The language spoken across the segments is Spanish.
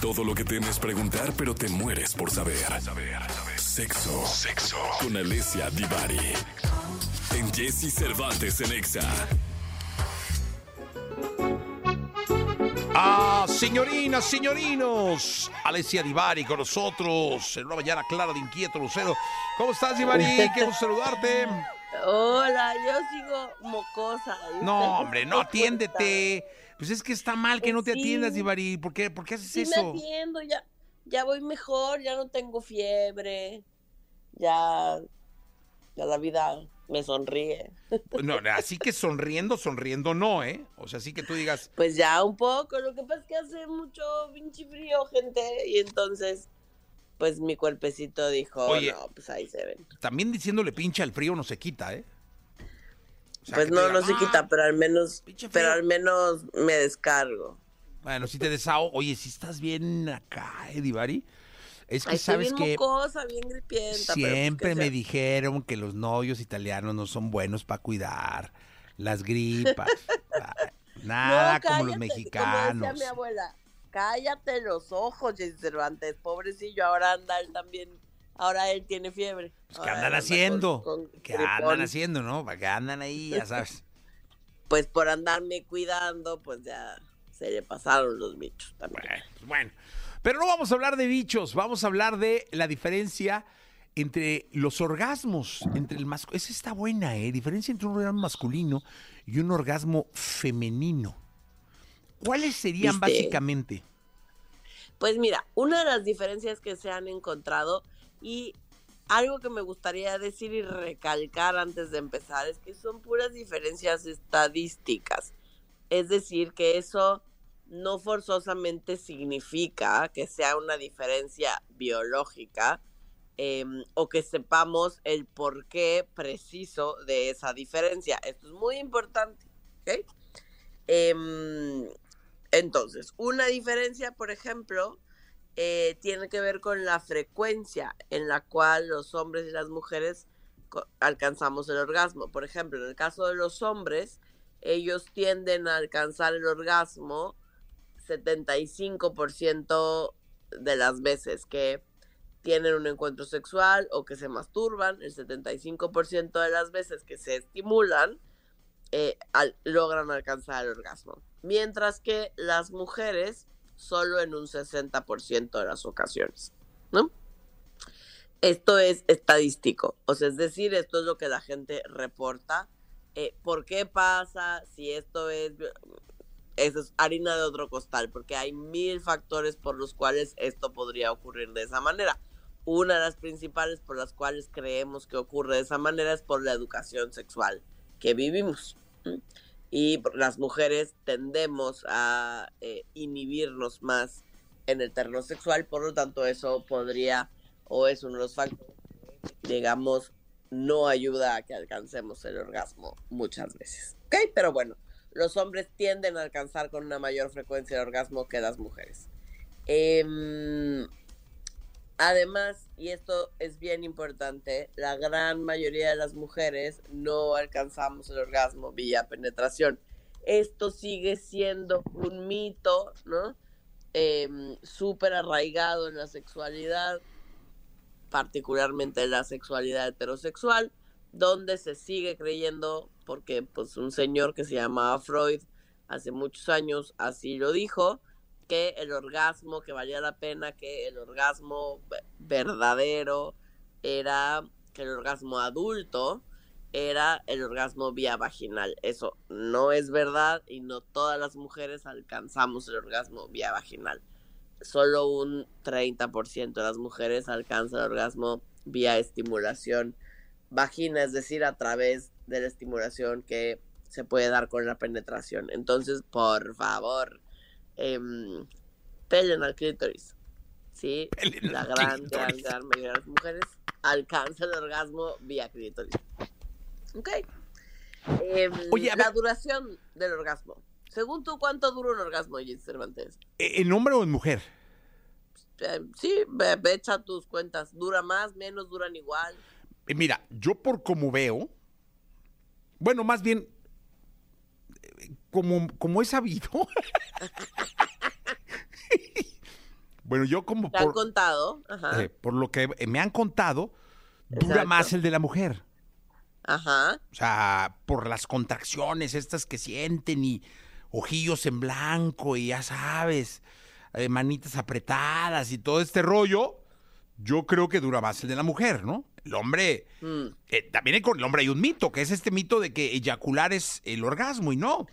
Todo lo que temes preguntar, pero te mueres por saber. Sexo. Sexo. Con Alessia Divari. En Jesse Cervantes en Exa. Ah, señorinas, señorinos. Alessia Divari con nosotros en una mañana clara de inquieto Lucero. ¿Cómo estás, Divari? Qué gusto saludarte. Hola, yo sigo mocosa. ¿y No, hombre, no, ¿Cómo atiéndete. Pues es que está mal que no te Sí. atiendas, Divari. ¿Por qué, ¿Por qué haces? Sí, eso? me atiendo, ya, ya voy mejor, ya no tengo fiebre, ya, ya la vida me sonríe. No, así que sonriendo, sonriendo no, ¿eh? O sea, así que tú digas, Pues ya un poco, lo que pasa es que hace mucho pinche frío, gente, y entonces, pues mi cuerpecito dijo, Oye. no, pues ahí se ven. también diciéndole pinche al frío no se quita, ¿eh? O sea, Pues no, digan, no se "Ah, quita, pero al menos, pero frío". al menos me descargo. Bueno, si te desahogo. Oye, si estás bien acá, eh, Divari. Es que Ay, sabes bien que mocosa, bien gripienta. pues, siempre ¿qué me dijeron que los novios italianos no son buenos para cuidar las gripas. Ay, Nada No, como los mexicanos. Como decía mi abuela, cállate los ojos, Jesse Cervantes, pobrecillo, ahora anda él también, ahora él tiene fiebre. Pues, ¿Qué andan haciendo? con- con ¿Qué andan haciendo, no? ¿Para qué andan ahí, ya sabes? Pues por andarme cuidando, pues ya se le pasaron los bichos también. Bueno, pues bueno. Pero no vamos a hablar de bichos, vamos a hablar de la diferencia entre los orgasmos, entre el masculino. Esa está buena, ¿eh? Diferencia entre un orgasmo masculino y un orgasmo femenino. ¿Cuáles serían ¿Viste? básicamente? Pues mira, una de las diferencias que se han encontrado y algo que me gustaría decir y recalcar antes de empezar es que son puras diferencias estadísticas. Es decir, que eso no forzosamente significa que sea una diferencia biológica em, o que sepamos el porqué preciso de esa diferencia. Esto es muy importante. ¿ok? Em, entonces, una diferencia, por ejemplo, eh, tiene que ver con la frecuencia en la cual los hombres y las mujeres alcanzamos el orgasmo. Por ejemplo, en el caso de los hombres, ellos tienden a alcanzar el orgasmo 75% de las veces que tienen un encuentro sexual o que se masturban, el 75% de las veces que se estimulan, eh, al- logran alcanzar el orgasmo. Mientras que las mujeres solo en un 60% de las ocasiones, ¿no? Esto es estadístico, o sea, es decir, esto es lo que la gente reporta. Eh, ¿Por qué pasa? Si esto es, eso es harina de otro costal, porque hay mil factores por los cuales esto podría ocurrir de esa manera. Una de las principales por las cuales creemos que ocurre de esa manera es por la educación sexual que vivimos. ¿m? Y las mujeres tendemos a eh, inhibirnos más en el terreno sexual, por lo tanto eso podría o es uno de los factores que, digamos, no ayuda a que alcancemos el orgasmo muchas veces. ¿Ok? Pero bueno, los hombres tienden a alcanzar con una mayor frecuencia el orgasmo que las mujeres. Em, Además, y esto es bien importante, la gran mayoría de las mujeres no alcanzamos el orgasmo vía penetración. Esto sigue siendo un mito, ¿no? Em, Súper arraigado en la sexualidad, particularmente en la sexualidad heterosexual, donde se sigue creyendo, porque pues un señor que se llamaba Freud hace muchos años así lo dijo, que el orgasmo, que valía la pena, que el orgasmo ve- verdadero era, que el orgasmo adulto era el orgasmo vía vaginal. Eso no es verdad y no todas las mujeres alcanzamos el orgasmo vía vaginal. Solo un 30% de las mujeres alcanza el orgasmo vía estimulación vagina, es decir, a través de la estimulación que se puede dar con la penetración. Entonces, por favor, em, pelen al clítoris. Sí, Pelen la gran, gran, clítoris. gran mayoría de las mujeres alcanza el orgasmo vía clítoris. Ok. Em, Oye, la ver. duración del orgasmo. Según tú, ¿cuánto dura un orgasmo, Jess Cervantes? ¿E- ¿En hombre o en mujer? Eh, sí, ve, ve, echa tus cuentas. ¿Dura más, menos, duran igual? Eh, Mira, yo por como veo, bueno, más bien, eh, como, como he sabido, Bueno, yo como Te han por, contado. Ajá. eh, por lo que me han contado, dura Exacto. más el de la mujer. Ajá. O sea, por las contracciones estas que sienten y ojillos en blanco y ya sabes, eh, manitas apretadas y todo este rollo, yo creo que dura más el de la mujer, ¿no? El hombre, Mm, eh, también con el hombre hay un mito, que es este mito de que eyacular es el orgasmo y no.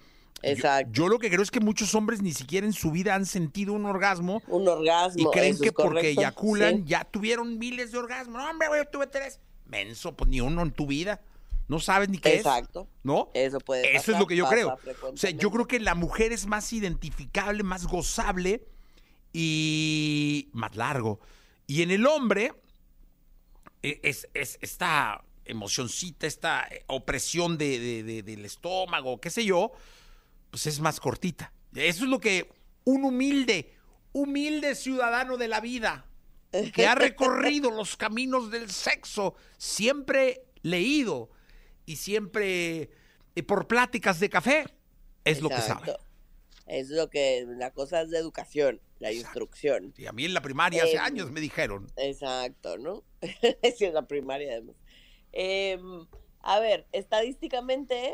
Yo- Exacto. Yo, lo que creo es que muchos hombres ni siquiera en su vida han sentido un orgasmo Un orgasmo. y creen que porque correcto, eyaculan sí. ya tuvieron miles de orgasmos. No, hombre, güey, yo tuve tres. Menso, pues ni uno en tu vida. No sabes ni qué Exacto. es. ¿No? Eso puede Eso es lo que yo creo. O sea, yo creo que la mujer es más identificable, más gozable y más largo. Y en el hombre eh, es, es esta emocioncita, esta eh, opresión de, de- de- del estómago, qué sé yo, pues es más cortita. Eso es lo que un humilde, humilde ciudadano de la vida, que ha recorrido los caminos del sexo, siempre leído y siempre eh, por pláticas de café, es lo que sabe. Es lo que la cosa es de educación, la Exacto. instrucción. Y a mí en la primaria hace Em, años me dijeron. Exacto, ¿no? es la primaria además. Em, a ver, estadísticamente,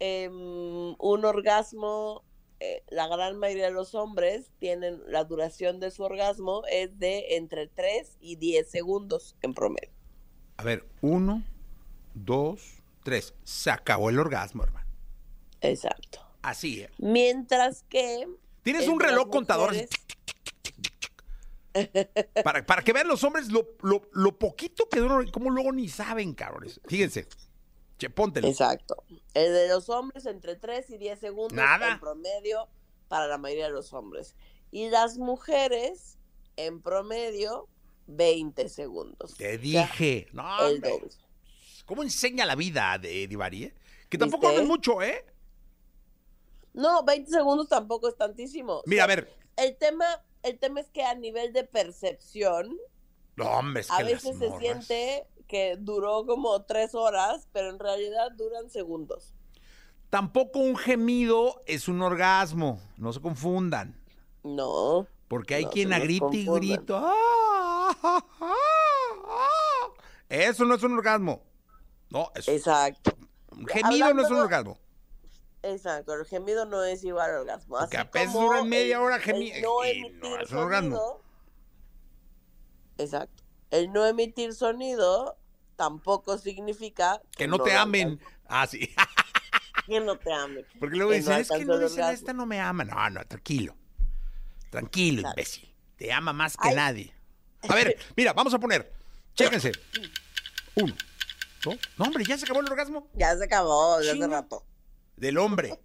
em, un orgasmo, eh, la gran mayoría de los hombres tienen, la duración de su orgasmo es de entre 3 y 10 segundos en promedio. A ver, uno, dos, tres. Se acabó el orgasmo, hermano. Exacto. Así, ¿eh? Mientras que... Tienes en un reloj contador para, para que vean los hombres lo, lo, lo poquito que duran, como luego ni saben, cabrones. Fíjense. Che, póntelo. Exacto. El de los hombres entre 3 y 10 segundos Nada. en promedio para la mayoría de los hombres. Y las mujeres en promedio 20 segundos. Te O sea, dije. No, el doble. ¿Cómo enseña la vida de Divari, eh? Que tampoco hablan mucho, ¿eh? No, 20 segundos tampoco es tantísimo. O Mira, a ver. El tema, el tema es que a nivel de percepción, No, hombre, es a que veces se siente que duró como tres horas, pero en realidad duran segundos. Tampoco un gemido es un orgasmo. No se confundan. No. Porque hay No quien se a nos grito y grito. ¡ah, ah, ah! Eso no es un orgasmo. No, es Exacto. un gemido no es un orgasmo. Exacto, el gemido no es igual al orgasmo. Porque Así apenas duran media hora el gemi- no es un orgasmo. Exacto. El no emitir sonido tampoco significa Que no te amen. Ah, sí. Que no te amen. Porque luego dicen, no es que no dicen, orgasmo". esta no me ama. No, no, tranquilo. Tranquilo, imbécil. Te ama más que Ay. nadie. A ver, mira, vamos a poner. Chéquense. Uno. No, hombre, ya se acabó el orgasmo Ya se acabó desde hace rato. del hombre.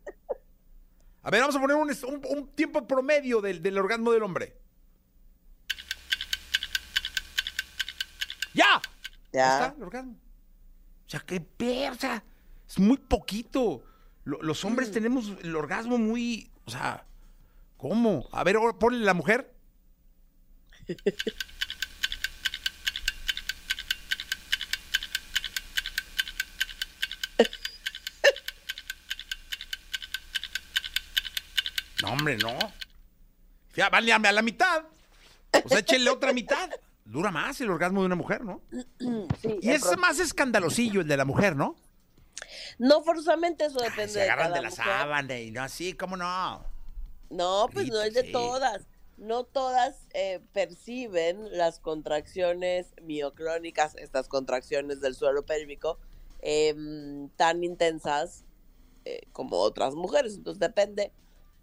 A ver, vamos a poner un, un- un tiempo promedio del, del orgasmo del hombre. ¡Ya! Ahí Ya. está el orgasmo. O sea, qué pe- o sea, es muy poquito. Lo- los Mm. hombres tenemos el orgasmo muy, o sea, ¿cómo? A ver, ahora ponle la mujer. No, hombre, no. Ya, vale, a la mitad. O sea, échenle otra mitad. Dura más el orgasmo de una mujer, ¿no? Sí, Y es más escandalosillo el de la mujer, ¿no? No forzosamente eso depende Se de agarran cada de la mujer. sábana y no así, ¿cómo no? No, pues no es de Sí. todas. No todas eh, perciben las contracciones mioclónicas, estas contracciones del suelo pélvico, em, tan intensas eh, como otras mujeres. Entonces depende,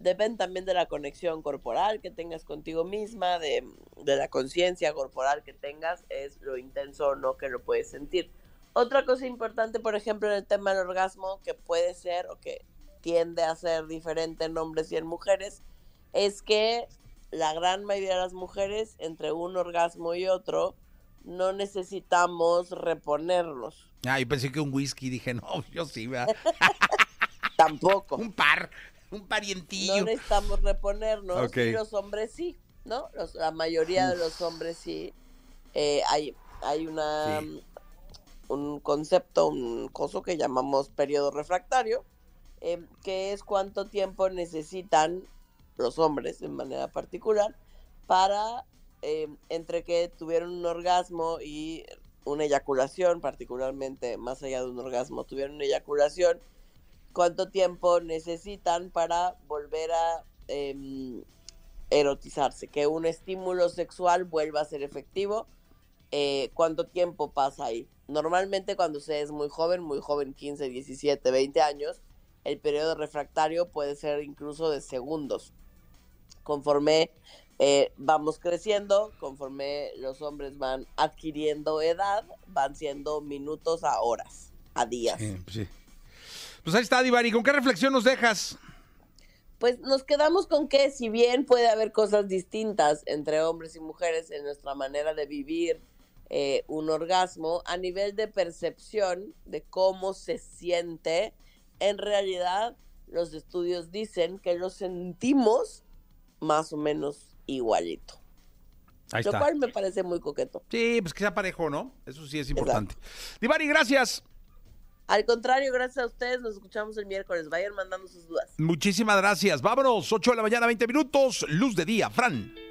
depende también de la conexión corporal que tengas contigo misma, de, de la conciencia corporal que tengas, es lo intenso o no que lo puedes sentir. Otra cosa importante, por ejemplo, en el tema del orgasmo, que puede ser o que tiende a ser diferente en hombres y en mujeres, es que la gran mayoría de las mujeres, entre un orgasmo y otro, no necesitamos reponerlos. Ah, yo pensé que un whisky, dije, no, yo sí, ¿verdad? Tampoco. un par, un No parientillo. necesitamos reponernos Ok. y los hombres sí, ¿no? Los- la mayoría de los hombres sí. Eh, hay, hay una Sí. un concepto, un coso que llamamos periodo refractario, eh, que es cuánto tiempo necesitan los hombres, de manera particular, para eh, entre que tuvieron un orgasmo y una eyaculación, particularmente más allá de un orgasmo, tuvieron una eyaculación, cuánto tiempo necesitan para volver a em, erotizarse, que un estímulo sexual vuelva a ser efectivo, eh, cuánto tiempo pasa ahí. Normalmente cuando se es muy joven, muy joven, 15, 17, 20 años, el periodo refractario puede ser incluso de segundos. Conforme eh, vamos creciendo, conforme los hombres van adquiriendo edad, van siendo minutos a horas, a días. pues, pues ahí está, Divari. ¿Con qué reflexión nos dejas? Pues nos quedamos con que si bien puede haber cosas distintas entre hombres y mujeres en nuestra manera de vivir eh, un orgasmo, a nivel de percepción de cómo se siente, en realidad los estudios dicen que lo sentimos más o menos igualito. Ahí lo cual me parece muy coqueto. Sí, pues que sea parejo, ¿no? Eso sí es importante. Divari, gracias. Al contrario, gracias a ustedes. Nos escuchamos el miércoles. Vayan mandando sus dudas. Muchísimas gracias. Vámonos, 8 de la mañana, 20 minutos. Luz de día, Fran.